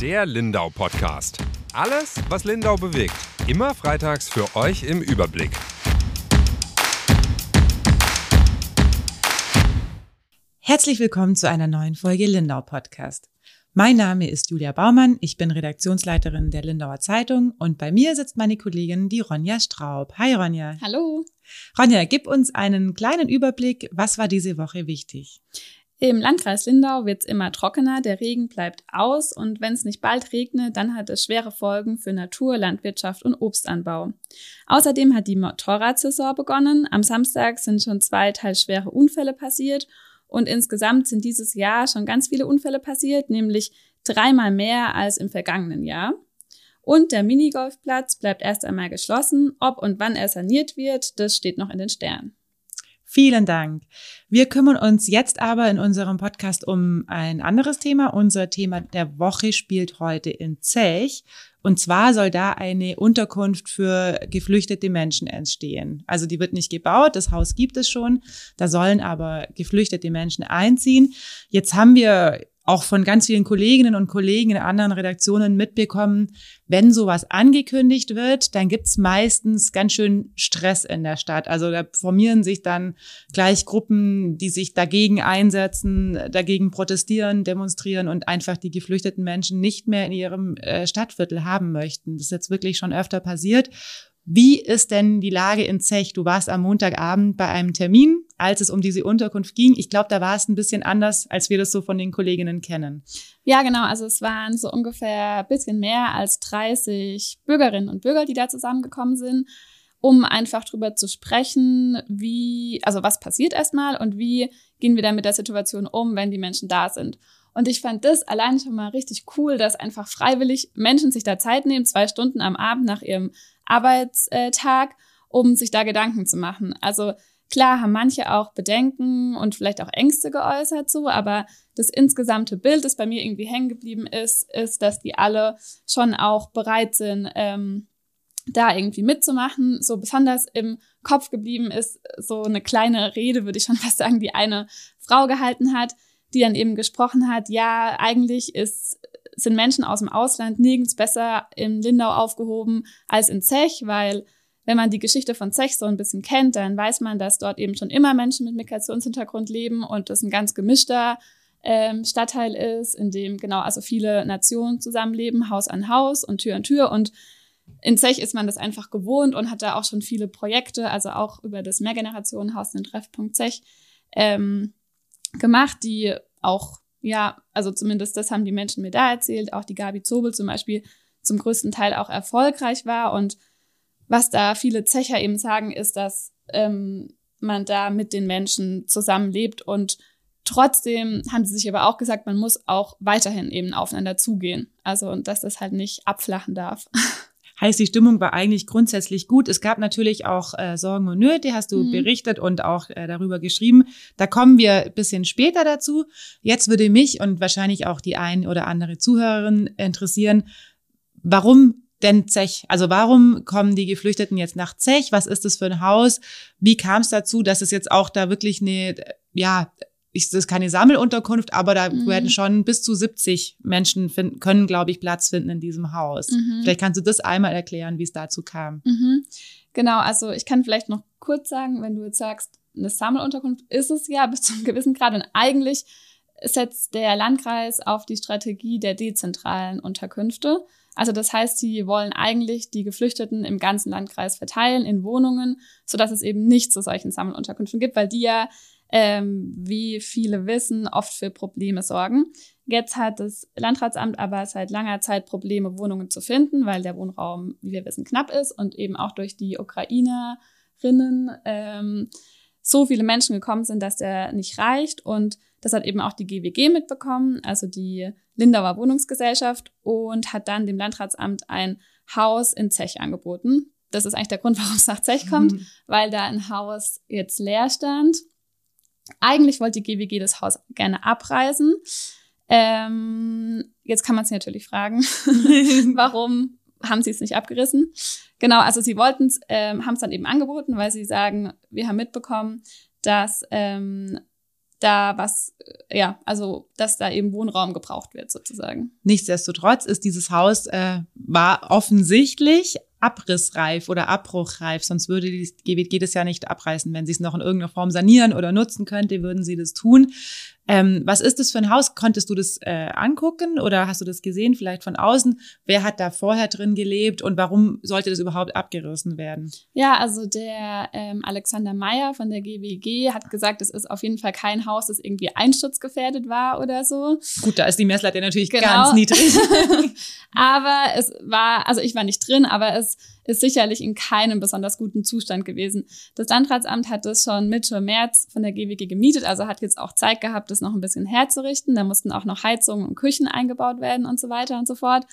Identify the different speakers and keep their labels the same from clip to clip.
Speaker 1: Der Lindau Podcast. Alles, was Lindau bewegt. Immer freitags für euch im Überblick.
Speaker 2: Herzlich willkommen zu einer neuen Folge Lindau Podcast. Mein Name ist Julia Baumann, ich bin Redaktionsleiterin der Lindauer Zeitung und bei mir sitzt meine Kollegin, die Ronja Straub. Hi Ronja.
Speaker 3: Hallo.
Speaker 2: Ronja, gib uns einen kleinen Überblick, was war diese Woche wichtig?
Speaker 3: Im Landkreis Lindau wird es immer trockener, der Regen bleibt aus und wenn es nicht bald regnet, dann hat es schwere Folgen für Natur, Landwirtschaft und Obstanbau. Außerdem hat die Motorradsaison begonnen. Am Samstag sind schon zwei teils schwere Unfälle passiert und insgesamt sind dieses Jahr schon ganz viele Unfälle passiert, nämlich dreimal mehr als im vergangenen Jahr. Und der Minigolfplatz bleibt erst einmal geschlossen. Ob und wann er saniert wird, das steht noch in den Sternen.
Speaker 2: Vielen Dank. Wir kümmern uns jetzt aber in unserem Podcast um ein anderes Thema. Unser Thema der Woche spielt heute in Zech. Und zwar soll da eine Unterkunft für geflüchtete Menschen entstehen. Also die wird nicht gebaut, das Haus gibt es schon. Da sollen aber geflüchtete Menschen einziehen. Jetzt haben wir auch von ganz vielen Kolleginnen und Kollegen in anderen Redaktionen mitbekommen, wenn sowas angekündigt wird, dann gibt's meistens ganz schön Stress in der Stadt. Also da formieren sich dann gleich Gruppen, die sich dagegen einsetzen, dagegen protestieren, demonstrieren und einfach die geflüchteten Menschen nicht mehr in ihrem äh, Stadtviertel haben möchten. Das ist jetzt wirklich schon öfter passiert. Wie ist denn die Lage in Zech? Du warst am Montagabend bei einem Termin, als es um diese Unterkunft ging. Ich glaube, da war es ein bisschen anders, als wir das so von den Kolleginnen kennen.
Speaker 3: Ja, genau. Also es waren so ungefähr ein bisschen mehr als 30 Bürgerinnen und Bürger, die da zusammengekommen sind, um einfach drüber zu sprechen, wie, also was passiert erstmal und wie gehen wir dann mit der Situation um, wenn die Menschen da sind. Und ich fand das allein schon mal richtig cool, dass einfach freiwillig Menschen sich da Zeit nehmen, zwei Stunden am Abend nach ihrem Arbeitstag, um sich da Gedanken zu machen. Also klar haben manche auch Bedenken und vielleicht auch Ängste geäußert so, aber das insgesamte Bild, das bei mir irgendwie hängen geblieben ist, ist, dass die alle schon auch bereit sind, ähm, da irgendwie mitzumachen. So besonders im Kopf geblieben ist so eine kleine Rede, würde ich schon fast sagen, die eine Frau gehalten hat, die dann eben gesprochen hat, ja, eigentlich ist sind Menschen aus dem Ausland nirgends besser in Lindau aufgehoben als in Zech, weil wenn man die Geschichte von Zech so ein bisschen kennt, dann weiß man, dass dort eben schon immer Menschen mit Migrationshintergrund leben und das ein ganz gemischter ähm, Stadtteil ist, in dem genau also viele Nationen zusammenleben, Haus an Haus und Tür an Tür. Und in Zech ist man das einfach gewohnt und hat da auch schon viele Projekte, also auch über das Mehrgenerationenhaus, den Treffpunkt Zech, ähm, gemacht, die auch ja, also zumindest das haben die Menschen mir da erzählt, auch die Gabi Zobel zum Beispiel zum größten Teil auch erfolgreich war. Und was da viele Zecher eben sagen, ist, dass ähm, man da mit den Menschen zusammenlebt und Trotzdem haben sie sich aber auch gesagt, man muss auch weiterhin eben aufeinander zugehen. Also, und dass das halt nicht abflachen darf.
Speaker 2: Heißt, die Stimmung war eigentlich grundsätzlich gut. Es gab natürlich auch äh, Sorgen und Nöte, hast du mhm. berichtet und auch äh, darüber geschrieben. Da kommen wir ein bisschen später dazu. Jetzt würde mich und wahrscheinlich auch die ein oder andere Zuhörerin interessieren, warum denn Zech? Also warum kommen die Geflüchteten jetzt nach Zech? Was ist das für ein Haus? Wie kam es dazu, dass es jetzt auch da wirklich eine, ja, ist das keine Sammelunterkunft, aber da mhm. werden schon bis zu 70 Menschen finden, können, glaube ich, Platz finden in diesem Haus. Mhm. Vielleicht kannst du das einmal erklären, wie es dazu kam.
Speaker 3: Mhm. Genau, also ich kann vielleicht noch kurz sagen, wenn du jetzt sagst, eine Sammelunterkunft ist es ja bis zu einem gewissen Grad und eigentlich setzt der Landkreis auf die Strategie der dezentralen Unterkünfte. Also das heißt, sie wollen eigentlich die Geflüchteten im ganzen Landkreis verteilen in Wohnungen, so dass es eben nicht zu solchen Sammelunterkünften gibt, weil die ja ähm, wie viele wissen, oft für Probleme sorgen. Jetzt hat das Landratsamt aber seit langer Zeit Probleme, Wohnungen zu finden, weil der Wohnraum, wie wir wissen, knapp ist und eben auch durch die Ukrainerinnen ähm, so viele Menschen gekommen sind, dass der nicht reicht. Und das hat eben auch die GWG mitbekommen, also die Lindauer Wohnungsgesellschaft, und hat dann dem Landratsamt ein Haus in Zech angeboten. Das ist eigentlich der Grund, warum es nach Zech kommt, mhm. weil da ein Haus jetzt leer stand eigentlich wollte die GWG das Haus gerne abreißen. Ähm, jetzt kann man sich natürlich fragen, warum haben sie es nicht abgerissen? Genau, also sie wollten es, ähm, haben es dann eben angeboten, weil sie sagen, wir haben mitbekommen, dass ähm, da was, ja, also dass da eben Wohnraum gebraucht wird sozusagen.
Speaker 2: Nichtsdestotrotz ist dieses Haus äh, war offensichtlich abrissreif oder abbruchreif, sonst würde die GWG das ja nicht abreißen. Wenn sie es noch in irgendeiner Form sanieren oder nutzen könnte, würden sie das tun. Ähm, was ist das für ein Haus? Konntest du das äh, angucken oder hast du das gesehen, vielleicht von außen? Wer hat da vorher drin gelebt und warum sollte das überhaupt abgerissen werden?
Speaker 3: Ja, also der ähm, Alexander Meyer von der GWG hat gesagt, es ist auf jeden Fall kein Haus, das irgendwie einsturzgefährdet war oder so.
Speaker 2: Gut, da ist die Messlatte natürlich genau. ganz niedrig.
Speaker 3: aber es war, also ich war nicht drin, aber es ist sicherlich in keinem besonders guten Zustand gewesen. Das Landratsamt hat das schon Mitte März von der GWG gemietet, also hat jetzt auch Zeit gehabt, das noch ein bisschen herzurichten. Da mussten auch noch Heizungen und Küchen eingebaut werden und so weiter und so fort.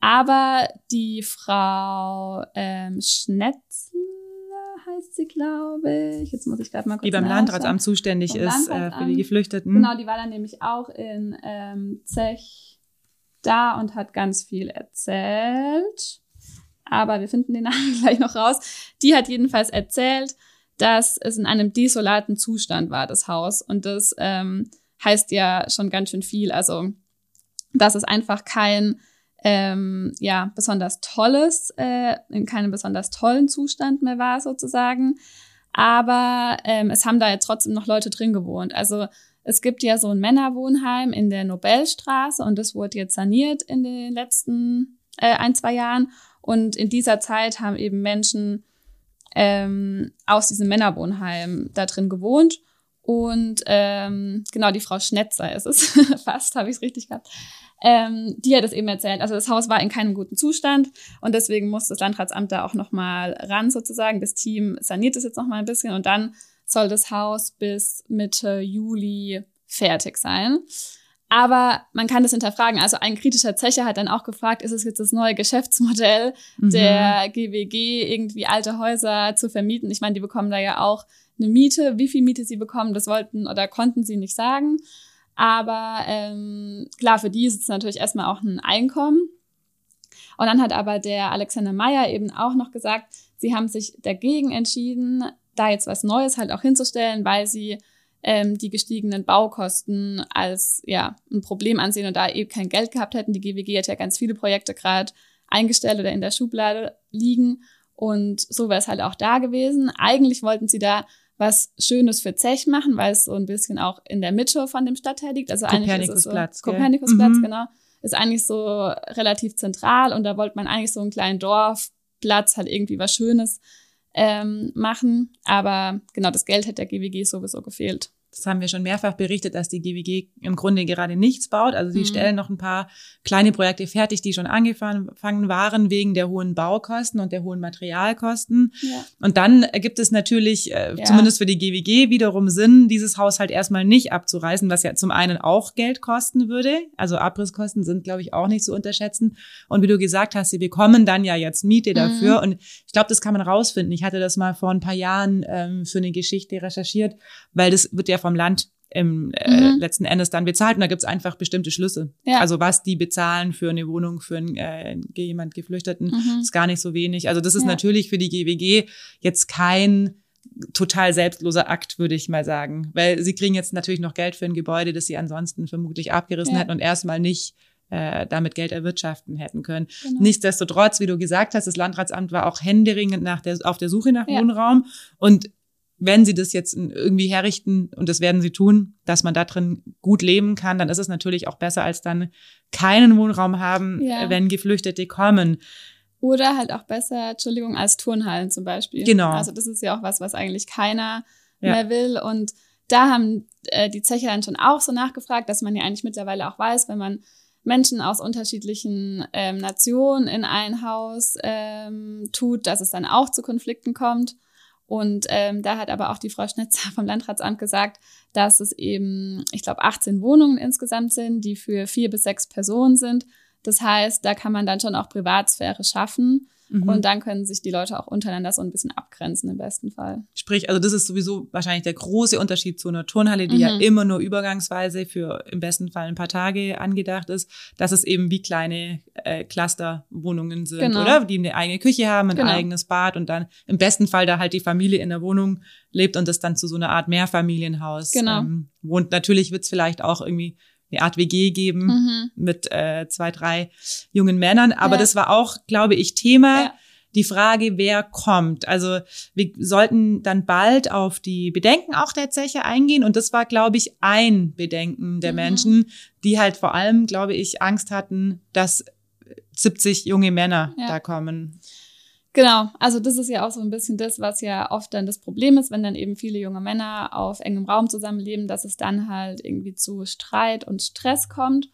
Speaker 3: Aber die Frau ähm, Schnetzler heißt sie, glaube ich. Jetzt muss ich gerade mal kurz
Speaker 2: Die beim Landratsamt zuständig ist Landratsamt. Äh, für die Geflüchteten.
Speaker 3: Genau, die war dann nämlich auch in ähm, Zech da und hat ganz viel erzählt aber wir finden den Namen gleich noch raus. Die hat jedenfalls erzählt, dass es in einem desolaten Zustand war, das Haus. Und das ähm, heißt ja schon ganz schön viel. Also, dass es einfach kein ähm, ja besonders tolles, äh, in keinem besonders tollen Zustand mehr war sozusagen. Aber ähm, es haben da jetzt trotzdem noch Leute drin gewohnt. Also es gibt ja so ein Männerwohnheim in der Nobelstraße und das wurde jetzt saniert in den letzten äh, ein, zwei Jahren. Und in dieser Zeit haben eben Menschen ähm, aus diesem Männerwohnheim da drin gewohnt. Und ähm, genau, die Frau Schnetzer ist es, fast habe ich es richtig gehabt. Ähm, die hat es eben erzählt. Also das Haus war in keinem guten Zustand und deswegen muss das Landratsamt da auch nochmal ran sozusagen. Das Team saniert es jetzt nochmal ein bisschen und dann soll das Haus bis Mitte Juli fertig sein. Aber man kann das hinterfragen. Also ein kritischer Zecher hat dann auch gefragt, ist es jetzt das neue Geschäftsmodell mhm. der GWG, irgendwie alte Häuser zu vermieten? Ich meine, die bekommen da ja auch eine Miete. Wie viel Miete sie bekommen, das wollten oder konnten sie nicht sagen. Aber ähm, klar, für die ist es natürlich erstmal auch ein Einkommen. Und dann hat aber der Alexander Meyer eben auch noch gesagt, sie haben sich dagegen entschieden, da jetzt was Neues halt auch hinzustellen, weil sie ähm, die gestiegenen Baukosten als ja ein Problem ansehen und da eben kein Geld gehabt hätten. Die GWG hat ja ganz viele Projekte gerade eingestellt oder in der Schublade liegen und so wäre es halt auch da gewesen. Eigentlich wollten sie da was Schönes für Zech machen, weil es so ein bisschen auch in der Mitte von dem Stadtteil liegt. Also eigentlich ist es so, Kopernikusplatz, mhm. genau. Ist eigentlich so relativ zentral und da wollte man eigentlich so einen kleinen Dorfplatz halt irgendwie was Schönes ähm, machen. Aber genau, das Geld hätte der GWG sowieso gefehlt
Speaker 2: das haben wir schon mehrfach berichtet, dass die GWG im Grunde gerade nichts baut. Also sie mhm. stellen noch ein paar kleine Projekte fertig, die schon angefangen waren wegen der hohen Baukosten und der hohen Materialkosten. Ja. Und dann gibt es natürlich, äh, ja. zumindest für die GWG, wiederum Sinn, dieses Haus halt erstmal nicht abzureißen, was ja zum einen auch Geld kosten würde. Also Abrisskosten sind, glaube ich, auch nicht zu unterschätzen. Und wie du gesagt hast, sie bekommen dann ja jetzt Miete dafür. Mhm. Und ich glaube, das kann man rausfinden. Ich hatte das mal vor ein paar Jahren ähm, für eine Geschichte recherchiert, weil das wird ja vom Land im äh, mhm. letzten Endes dann bezahlt und da gibt's einfach bestimmte Schlüsse. Ja. Also was die bezahlen für eine Wohnung für einen, äh, jemand Geflüchteten mhm. ist gar nicht so wenig. Also das ist ja. natürlich für die GWG jetzt kein total selbstloser Akt, würde ich mal sagen, weil sie kriegen jetzt natürlich noch Geld für ein Gebäude, das sie ansonsten vermutlich abgerissen ja. hätten und erstmal nicht äh, damit Geld erwirtschaften hätten können. Genau. Nichtsdestotrotz, wie du gesagt hast, das Landratsamt war auch händeringend nach der, auf der Suche nach Wohnraum und wenn sie das jetzt irgendwie herrichten, und das werden sie tun, dass man da drin gut leben kann, dann ist es natürlich auch besser, als dann keinen Wohnraum haben, ja. wenn Geflüchtete kommen.
Speaker 3: Oder halt auch besser, Entschuldigung, als Turnhallen zum Beispiel.
Speaker 2: Genau.
Speaker 3: Also das ist ja auch was, was eigentlich keiner ja. mehr will. Und da haben äh, die Zecher dann schon auch so nachgefragt, dass man ja eigentlich mittlerweile auch weiß, wenn man Menschen aus unterschiedlichen ähm, Nationen in ein Haus ähm, tut, dass es dann auch zu Konflikten kommt. Und ähm, da hat aber auch die Frau Schnitzer vom Landratsamt gesagt, dass es eben, ich glaube, 18 Wohnungen insgesamt sind, die für vier bis sechs Personen sind. Das heißt, da kann man dann schon auch Privatsphäre schaffen. Mhm. Und dann können sich die Leute auch untereinander so ein bisschen abgrenzen im besten Fall.
Speaker 2: Sprich, also das ist sowieso wahrscheinlich der große Unterschied zu einer Turnhalle, die mhm. ja immer nur übergangsweise für im besten Fall ein paar Tage angedacht ist, dass es eben wie kleine äh, Clusterwohnungen sind, genau. oder? Die eine eigene Küche haben, ein genau. eigenes Bad und dann im besten Fall da halt die Familie in der Wohnung lebt und das dann zu so einer Art Mehrfamilienhaus genau. ähm, wohnt. Natürlich wird's vielleicht auch irgendwie eine Art WG geben mhm. mit äh, zwei, drei jungen Männern. Aber ja. das war auch, glaube ich, Thema. Ja. Die Frage, wer kommt. Also wir sollten dann bald auf die Bedenken auch der Zeche eingehen. Und das war, glaube ich, ein Bedenken der mhm. Menschen, die halt vor allem, glaube ich, Angst hatten, dass 70 junge Männer ja. da kommen.
Speaker 3: Genau, also das ist ja auch so ein bisschen das, was ja oft dann das Problem ist, wenn dann eben viele junge Männer auf engem Raum zusammenleben, dass es dann halt irgendwie zu Streit und Stress kommt.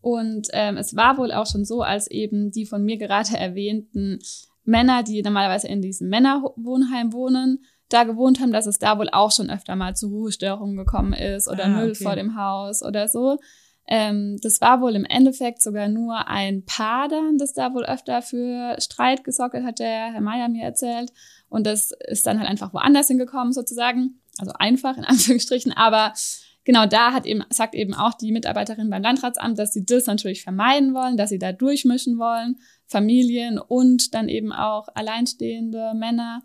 Speaker 3: Und ähm, es war wohl auch schon so, als eben die von mir gerade erwähnten Männer, die normalerweise in diesem Männerwohnheim wohnen, da gewohnt haben, dass es da wohl auch schon öfter mal zu Ruhestörungen gekommen ist oder ah, Müll okay. vor dem Haus oder so. Ähm, das war wohl im Endeffekt sogar nur ein Paar dann, das da wohl öfter für Streit gesorgt hat, der Herr Meier mir erzählt. Und das ist dann halt einfach woanders hingekommen sozusagen. Also einfach in Anführungsstrichen. Aber genau da hat eben, sagt eben auch die Mitarbeiterin beim Landratsamt, dass sie das natürlich vermeiden wollen, dass sie da durchmischen wollen. Familien und dann eben auch alleinstehende Männer.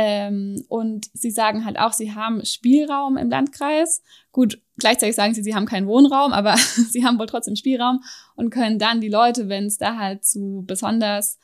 Speaker 3: Ähm, und sie sagen halt auch, sie haben Spielraum im Landkreis. Gut, gleichzeitig sagen sie, sie haben keinen Wohnraum, aber sie haben wohl trotzdem Spielraum und können dann die Leute, wenn es da halt zu besonders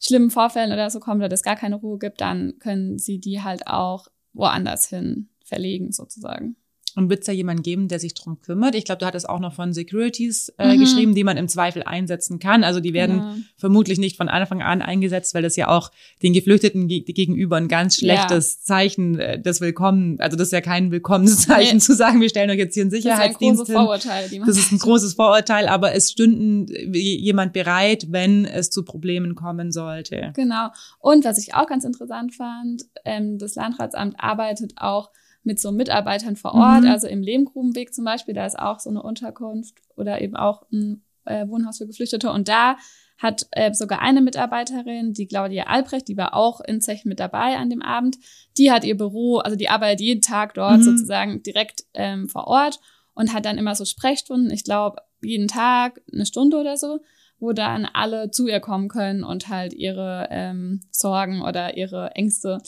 Speaker 3: schlimmen Vorfällen oder so kommt oder es gar keine Ruhe gibt, dann können sie die halt auch woanders hin verlegen sozusagen.
Speaker 2: Und wird es da jemanden geben, der sich drum kümmert? Ich glaube, du hattest auch noch von Securities äh, mhm. geschrieben, die man im Zweifel einsetzen kann. Also die werden ja. vermutlich nicht von Anfang an eingesetzt, weil das ja auch den Geflüchteten ge gegenüber ein ganz schlechtes ja. Zeichen äh, des Willkommen, also das ist ja kein Willkommenszeichen nee. zu sagen, wir stellen euch jetzt hier einen Sicherheitsdienst das ist ein großes Vorurteil, die man Das ist ein großes Vorurteil, aber es stünden jemand bereit, wenn es zu Problemen kommen sollte.
Speaker 3: Genau. Und was ich auch ganz interessant fand, ähm, das Landratsamt arbeitet auch mit so Mitarbeitern vor Ort, mhm. also im Lehmgrubenweg zum Beispiel, da ist auch so eine Unterkunft oder eben auch ein äh, Wohnhaus für Geflüchtete. Und da hat äh, sogar eine Mitarbeiterin, die Claudia Albrecht, die war auch in Zech mit dabei an dem Abend, die hat ihr Büro, also die arbeitet jeden Tag dort mhm. sozusagen direkt ähm, vor Ort und hat dann immer so Sprechstunden, ich glaube jeden Tag eine Stunde oder so, wo dann alle zu ihr kommen können und halt ihre ähm, Sorgen oder ihre Ängste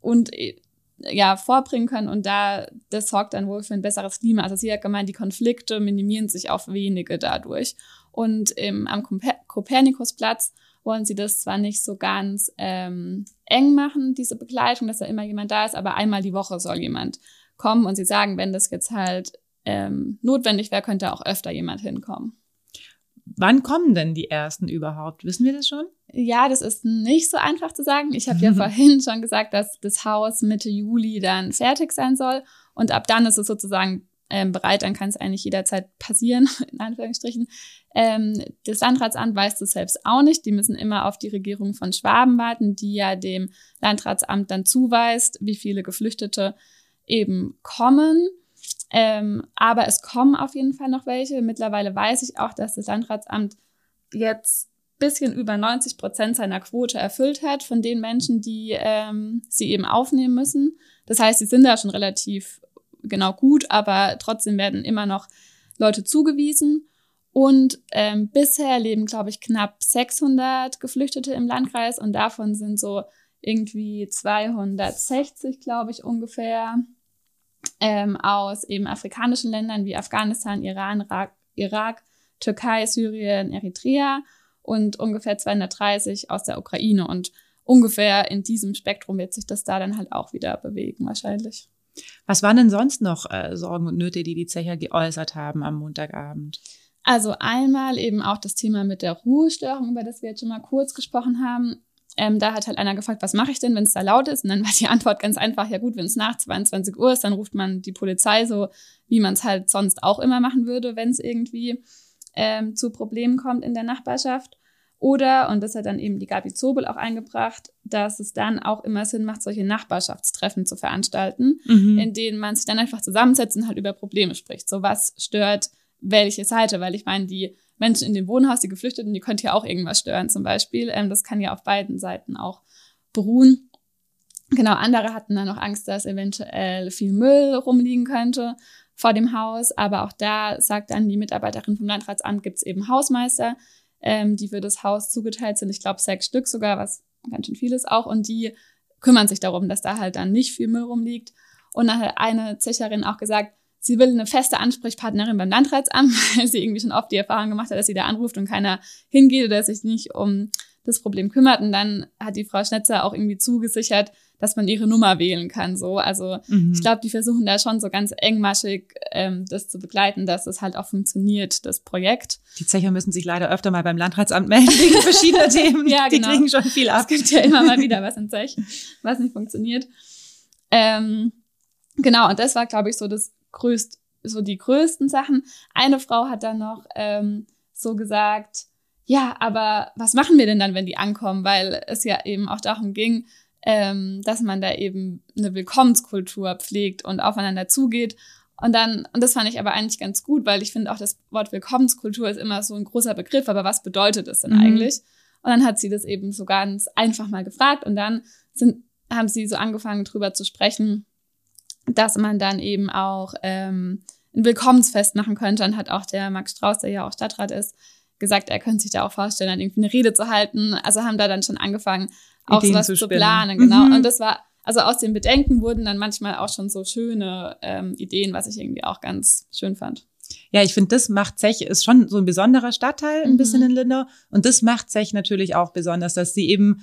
Speaker 3: und äh, ja, vorbringen können und da, das sorgt dann wohl für ein besseres Klima. Also sie hat gemeint, die Konflikte minimieren sich auf wenige dadurch. Und im, am Kopernikusplatz wollen sie das zwar nicht so ganz ähm, eng machen, diese Begleitung, dass da immer jemand da ist, aber einmal die Woche soll jemand kommen und sie sagen, wenn das jetzt halt ähm, notwendig wäre, könnte auch öfter jemand hinkommen.
Speaker 2: Wann kommen denn die ersten überhaupt? Wissen wir das schon?
Speaker 3: Ja, das ist nicht so einfach zu sagen. Ich habe ja vorhin schon gesagt, dass das Haus Mitte Juli dann fertig sein soll. Und ab dann ist es sozusagen ähm, bereit, dann kann es eigentlich jederzeit passieren, in Anführungsstrichen. Ähm, das Landratsamt weiß das selbst auch nicht. Die müssen immer auf die Regierung von Schwaben warten, die ja dem Landratsamt dann zuweist, wie viele Geflüchtete eben kommen. Ähm, aber es kommen auf jeden Fall noch welche. Mittlerweile weiß ich auch, dass das Landratsamt jetzt bisschen über 90 Prozent seiner Quote erfüllt hat von den Menschen, die ähm, sie eben aufnehmen müssen. Das heißt, sie sind da schon relativ genau gut, aber trotzdem werden immer noch Leute zugewiesen. Und ähm, bisher leben, glaube ich, knapp 600 Geflüchtete im Landkreis und davon sind so irgendwie 260, glaube ich, ungefähr ähm, aus eben afrikanischen Ländern wie Afghanistan, Iran, Irak, Irak, Türkei, Syrien, Eritrea und ungefähr 230 aus der Ukraine. Und ungefähr in diesem Spektrum wird sich das da dann halt auch wieder bewegen, wahrscheinlich.
Speaker 2: Was waren denn sonst noch äh, Sorgen und Nöte, die die Zecher geäußert haben am Montagabend?
Speaker 3: Also einmal eben auch das Thema mit der Ruhestörung, über das wir jetzt schon mal kurz gesprochen haben. Ähm, da hat halt einer gefragt, was mache ich denn, wenn es da laut ist? Und dann war die Antwort ganz einfach, ja gut, wenn es nach 22 Uhr ist, dann ruft man die Polizei so, wie man es halt sonst auch immer machen würde, wenn es irgendwie ähm, zu Problemen kommt in der Nachbarschaft. Oder, und das hat dann eben die Gabi Zobel auch eingebracht, dass es dann auch immer Sinn macht, solche Nachbarschaftstreffen zu veranstalten, mhm. in denen man sich dann einfach zusammensetzt und halt über Probleme spricht. So was stört welche Seite, weil ich meine, die Menschen in dem Wohnhaus, die Geflüchteten, die könnte ja auch irgendwas stören zum Beispiel. Ähm, das kann ja auf beiden Seiten auch beruhen. Genau, andere hatten dann noch Angst, dass eventuell viel Müll rumliegen könnte vor dem Haus. Aber auch da sagt dann die Mitarbeiterin vom Landratsamt, gibt es eben Hausmeister, ähm, die für das Haus zugeteilt sind. Ich glaube, sechs Stück sogar, was ganz schön viel ist auch. Und die kümmern sich darum, dass da halt dann nicht viel Müll rumliegt. Und dann hat eine Zecherin auch gesagt, sie will eine feste Ansprechpartnerin beim Landratsamt, weil sie irgendwie schon oft die Erfahrung gemacht hat, dass sie da anruft und keiner hingeht oder sich nicht um das Problem kümmert. Und dann hat die Frau Schnetzer auch irgendwie zugesichert, dass man ihre Nummer wählen kann. So, also mhm. ich glaube, die versuchen da schon so ganz engmaschig ähm, das zu begleiten, dass es halt auch funktioniert, das Projekt.
Speaker 2: Die Zecher müssen sich leider öfter mal beim Landratsamt melden wegen verschiedener Themen.
Speaker 3: ja,
Speaker 2: die genau. kriegen schon viel ab.
Speaker 3: Es gibt ja immer mal wieder was in Zech, was nicht funktioniert. Ähm, genau, und das war, glaube ich, so das größte, so die größten Sachen. Eine Frau hat dann noch ähm, so gesagt, ja, aber was machen wir denn dann, wenn die ankommen? Weil es ja eben auch darum ging, ähm, dass man da eben eine Willkommenskultur pflegt und aufeinander zugeht. Und dann, und das fand ich aber eigentlich ganz gut, weil ich finde auch das Wort Willkommenskultur ist immer so ein großer Begriff, aber was bedeutet es denn mhm. eigentlich? Und dann hat sie das eben so ganz einfach mal gefragt und dann sind, haben sie so angefangen drüber zu sprechen, dass man dann eben auch ähm, ein Willkommensfest machen könnte. Und hat auch der Max Strauß, der ja auch Stadtrat ist, gesagt, er könnte sich da auch vorstellen, dann irgendwie eine Rede zu halten. Also haben da dann schon angefangen, auch Ideen sowas zu, zu planen, genau. Mhm. Und das war, also aus den Bedenken wurden dann manchmal auch schon so schöne ähm, Ideen, was ich irgendwie auch ganz schön fand.
Speaker 2: Ja, ich finde, das macht Zech, ist schon so ein besonderer Stadtteil, ein mhm. bisschen in Lindau. Und das macht Zech natürlich auch besonders, dass sie eben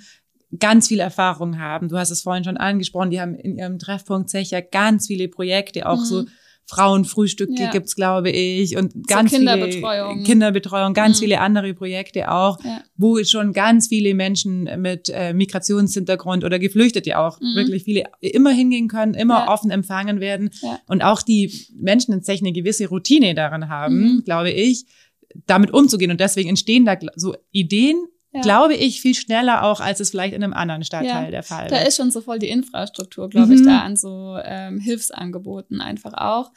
Speaker 2: ganz viel Erfahrung haben. Du hast es vorhin schon angesprochen, die haben in ihrem Treffpunkt Zech ja ganz viele Projekte, auch mhm. so Frauenfrühstücke ja. gibt's, glaube ich, und ganz so Kinderbetreuung. viele Kinderbetreuung, ganz mhm. viele andere Projekte auch, ja. wo schon ganz viele Menschen mit äh, Migrationshintergrund oder Geflüchtete auch mhm. wirklich viele immer hingehen können, immer ja. offen empfangen werden und auch die Menschen in Zech eine gewisse Routine darin haben, mhm. glaube ich, damit umzugehen und deswegen entstehen da so Ideen ja. glaube ich, viel schneller auch, als es vielleicht in einem anderen Stadtteil ja, der Fall ist.
Speaker 3: Da ist schon so voll die Infrastruktur, glaube mhm. ich, da an so ähm, Hilfsangeboten einfach auch.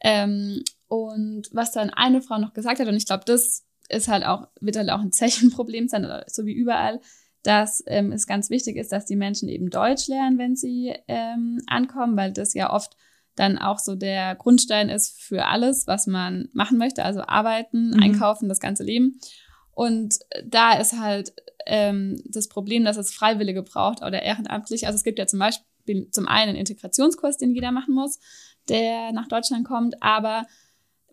Speaker 3: Ähm, und was dann eine Frau noch gesagt hat, und ich glaube, das ist halt auch, wird halt auch ein Zechenproblem sein, so wie überall, dass ähm, es ganz wichtig ist, dass die Menschen eben Deutsch lernen, wenn sie ähm, ankommen, weil das ja oft dann auch so der Grundstein ist für alles, was man machen möchte, also arbeiten, mhm. einkaufen, das ganze Leben. Und da ist halt ähm, das Problem, dass es Freiwillige braucht oder ehrenamtlich. Also es gibt ja zum Beispiel zum einen einen Integrationskurs, den jeder machen muss, der nach Deutschland kommt, aber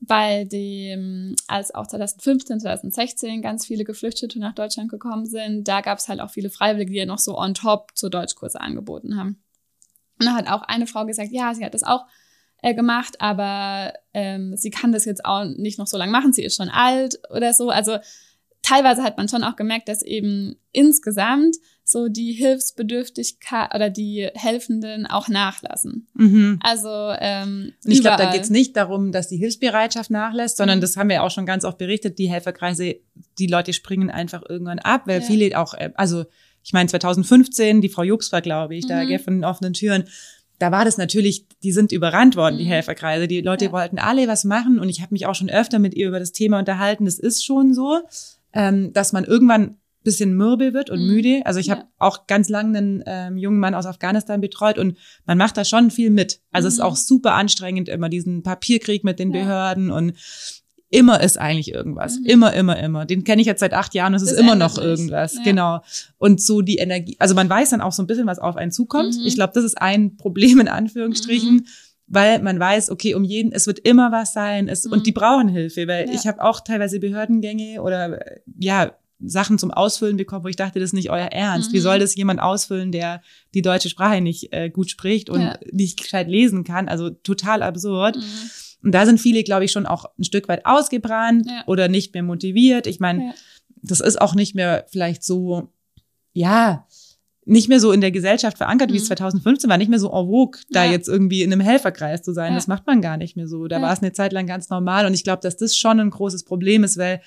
Speaker 3: bei dem, als auch 2015, 2016 ganz viele Geflüchtete nach Deutschland gekommen sind, da gab es halt auch viele Freiwillige, die ja noch so on top zur Deutschkurse angeboten haben. Und da hat auch eine Frau gesagt, ja, sie hat das auch äh, gemacht, aber ähm, sie kann das jetzt auch nicht noch so lange machen, sie ist schon alt oder so. Also teilweise hat man schon auch gemerkt, dass eben insgesamt so die Hilfsbedürftigkeit oder die Helfenden auch nachlassen. Mhm. Also ähm,
Speaker 2: und ich glaube, da geht es nicht darum, dass die Hilfsbereitschaft nachlässt, sondern mhm. das haben wir auch schon ganz oft berichtet. Die Helferkreise, die Leute springen einfach irgendwann ab, weil ja. viele auch, äh, also ich meine 2015, die Frau Jobs war, glaube ich, mhm. da von den offenen Türen da war das natürlich, die sind überrannt worden, die mhm. Helferkreise. Die Leute ja. wollten alle was machen und ich habe mich auch schon öfter mit ihr über das Thema unterhalten. Das ist schon so ähm, dass man irgendwann bisschen mürbe wird und mhm. müde. Also ich ja. habe auch ganz lange einen ähm, jungen Mann aus Afghanistan betreut und man macht da schon viel mit. Also mhm. es ist mhm. auch super anstrengend, immer diesen Papierkrieg mit den ja. Behörden und immer ist eigentlich irgendwas. Mhm. Immer, immer, immer. Den kenne ich jetzt seit acht Jahren, es ist immer noch irgendwas. Ja. Genau. Und so die Energie, also man weiß dann auch so ein bisschen, was auf einen zukommt. Mhm. Ich glaube, das ist ein Problem in Anführungsstrichen mhm. Weil man weiß, okay, um jeden, es wird immer was sein, es, mhm. und die brauchen Hilfe, weil ja. ich habe auch teilweise Behördengänge oder ja, Sachen zum Ausfüllen bekommen, wo ich dachte, das ist nicht euer Ernst. Mhm. Wie soll das jemand ausfüllen, der die deutsche Sprache nicht äh, gut spricht und ja. nicht gescheit lesen kann? Also total absurd. Mhm. Und da sind viele, glaube ich, schon auch ein Stück weit ausgebrannt ja. oder nicht mehr motiviert. Ich meine, ja. das ist auch nicht mehr vielleicht so, ja, nicht mehr so in der Gesellschaft verankert, mhm. wie es 2015 war, nicht mehr so en vogue, da jetzt irgendwie in einem Helferkreis zu sein. Das macht man gar nicht mehr so. Da war es eine Zeit lang ganz normal. Und ich glaube, dass das schon ein großes Problem ist, weil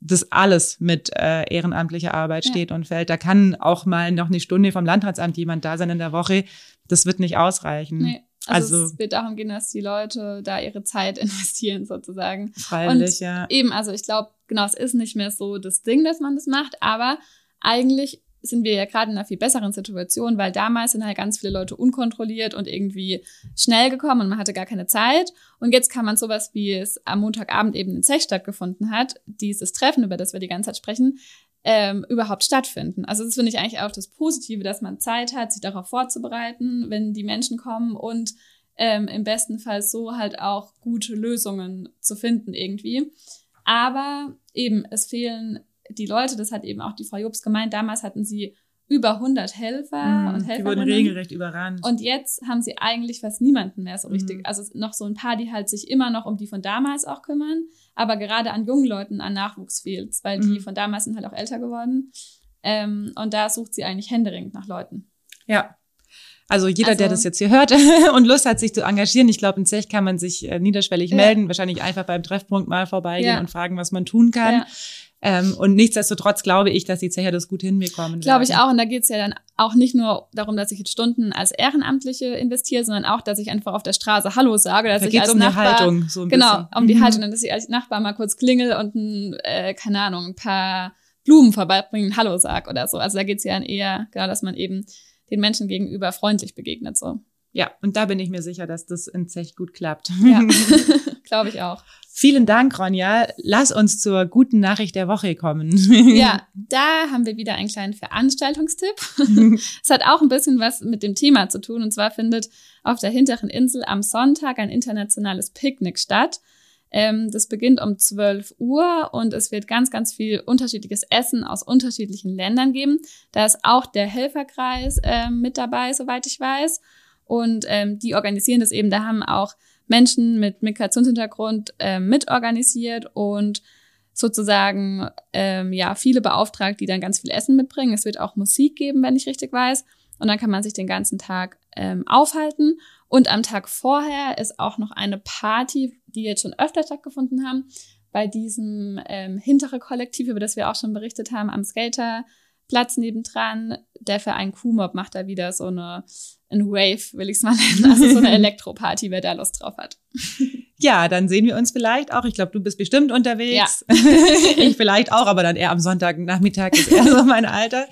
Speaker 2: das alles mit äh, ehrenamtlicher Arbeit ja. steht und fällt. Da kann auch mal noch eine Stunde vom Landratsamt jemand da sein in der Woche. Das wird nicht ausreichen. Nee.
Speaker 3: Also, also es wird darum gehen, dass die Leute da ihre Zeit investieren sozusagen.
Speaker 2: Freilich,
Speaker 3: und
Speaker 2: ja.
Speaker 3: Eben, also ich glaube, Genau, es ist nicht mehr so das Ding, dass man das macht, aber eigentlich sind wir ja gerade in einer viel besseren Situation, weil damals sind halt ganz viele Leute unkontrolliert und irgendwie schnell gekommen und man hatte gar keine Zeit. Und jetzt kann man sowas, wie es am Montagabend eben in Zech stattgefunden hat, dieses Treffen, über das wir die ganze Zeit sprechen, ähm, überhaupt stattfinden. Also das finde ich eigentlich auch das Positive, dass man Zeit hat, sich darauf vorzubereiten, wenn die Menschen kommen und ähm, im besten Fall so halt auch gute Lösungen zu finden irgendwie. Aber eben, es fehlen die Leute, das hat eben auch die Frau Jobs gemeint, damals hatten sie über 100 Helfer
Speaker 2: Mhm,
Speaker 3: und
Speaker 2: die
Speaker 3: Helferinnen.
Speaker 2: wurden regelrecht überrannt.
Speaker 3: Und jetzt haben sie eigentlich fast niemanden mehr so richtig.
Speaker 2: Mhm.
Speaker 3: Also noch so ein paar, die halt sich immer noch um die von damals auch kümmern, aber gerade an jungen Leuten an Nachwuchs fehlt, weil die
Speaker 2: Mhm.
Speaker 3: von damals sind halt auch älter geworden. Ähm, und da sucht sie eigentlich händeringend nach Leuten.
Speaker 2: Ja. Also jeder, der
Speaker 3: Also-
Speaker 2: das jetzt hier hört und Lust hat, sich zu engagieren, ich glaube, in Zech kann man sich äh, niederschwellig
Speaker 3: Ja.
Speaker 2: melden, wahrscheinlich einfach beim Treffpunkt mal vorbeigehen
Speaker 3: Ja.
Speaker 2: und fragen, was man tun kann.
Speaker 3: Ja.
Speaker 2: Ähm, und nichtsdestotrotz glaube ich, dass die Zecher das gut hinbekommen.
Speaker 3: Glaube ich auch. Und da geht es ja dann auch nicht nur darum, dass ich jetzt Stunden als Ehrenamtliche investiere, sondern auch, dass ich einfach auf der Straße Hallo sage, dass
Speaker 2: Da
Speaker 3: ich
Speaker 2: geht es
Speaker 3: als
Speaker 2: um
Speaker 3: Nachbar,
Speaker 2: eine Haltung. So ein
Speaker 3: Genau,
Speaker 2: bisschen.
Speaker 3: um die
Speaker 2: Mhm.
Speaker 3: Haltung, dass ich als Nachbar mal kurz klingel und ein, äh, keine Ahnung, ein paar Blumen vorbeibringen, Hallo sag oder so. Also da geht's ja dann eher, genau, dass man eben den Menschen gegenüber freundlich begegnet. So.
Speaker 2: Ja, und da bin ich mir sicher, dass das in Zech gut klappt.
Speaker 3: Ja, glaube ich auch.
Speaker 2: Vielen Dank, Ronja. Lass uns zur guten Nachricht der Woche kommen.
Speaker 3: Ja, da haben wir wieder einen kleinen Veranstaltungstipp. Es hat auch ein bisschen was mit dem Thema zu tun. Und zwar findet auf der hinteren Insel am Sonntag ein internationales Picknick statt. Ähm, das beginnt um 12 Uhr und es wird ganz, ganz viel unterschiedliches Essen aus unterschiedlichen Ländern geben. Da ist auch der Helferkreis ähm, mit dabei, soweit ich weiß. Und ähm, die organisieren das eben. Da haben auch Menschen mit Migrationshintergrund ähm, mitorganisiert und sozusagen ähm, ja viele beauftragt, die dann ganz viel Essen mitbringen. Es wird auch Musik geben, wenn ich richtig weiß. Und dann kann man sich den ganzen Tag ähm, aufhalten. Und am Tag vorher ist auch noch eine Party, die jetzt schon öfter stattgefunden haben, bei diesem ähm, hintere Kollektiv, über das wir auch schon berichtet haben, am Skaterplatz nebendran. Der Verein Q-Mob macht da wieder so eine ein Wave, will ich es mal nennen. Also so eine Elektroparty, wer da Lust drauf hat.
Speaker 2: Ja, dann sehen wir uns vielleicht auch. Ich glaube, du bist bestimmt unterwegs. ich vielleicht auch, aber dann eher am Sonntagnachmittag ist eher so mein Alter.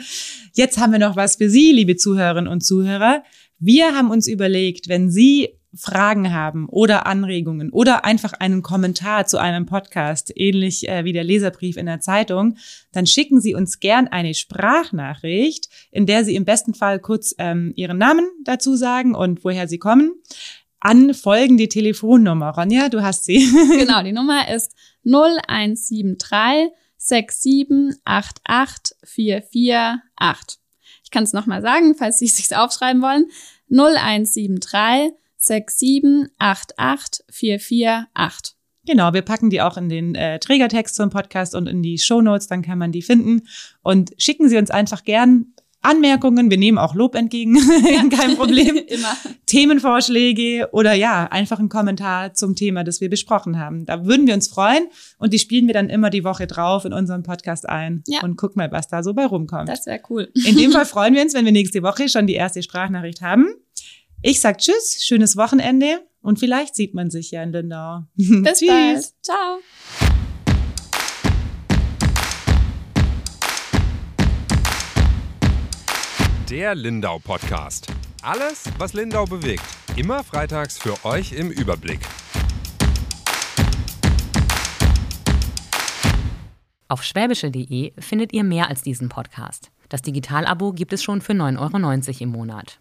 Speaker 2: Jetzt haben wir noch was für Sie, liebe Zuhörerinnen und Zuhörer. Wir haben uns überlegt, wenn Sie Fragen haben oder Anregungen oder einfach einen Kommentar zu einem Podcast, ähnlich äh, wie der Leserbrief in der Zeitung, dann schicken Sie uns gern eine Sprachnachricht, in der Sie im besten Fall kurz ähm, Ihren Namen dazu sagen und woher Sie kommen. An folgende Telefonnummer. Ronja, du hast sie.
Speaker 3: Genau, die Nummer ist 0173 6788 448. Ich kann es nochmal sagen, falls Sie es sich aufschreiben wollen. 0173 6788 448.
Speaker 2: Genau, wir packen die auch in den äh, Trägertext zum Podcast und in die Shownotes, dann kann man die finden. Und schicken Sie uns einfach gern Anmerkungen, wir nehmen auch Lob entgegen, kein Problem.
Speaker 3: Immer.
Speaker 2: Themenvorschläge oder ja, einfach einen Kommentar zum Thema, das wir besprochen haben. Da würden wir uns freuen und die spielen wir dann immer die Woche drauf in unserem Podcast ein
Speaker 3: Ja.
Speaker 2: und guck mal, was da so bei rumkommt.
Speaker 3: Das wäre cool.
Speaker 2: In dem Fall freuen wir uns, wenn wir nächste Woche schon die erste Sprachnachricht haben. Ich sag Tschüss, schönes Wochenende und vielleicht sieht man sich ja in Lindau.
Speaker 3: Bis
Speaker 2: Tschüss.
Speaker 3: bald. Ciao.
Speaker 1: Der Lindau Podcast. Alles, was Lindau bewegt. Immer freitags für euch im Überblick.
Speaker 4: Auf schwäbische.de findet ihr mehr als diesen Podcast. Das Digitalabo gibt es schon für 9,90 Euro im Monat.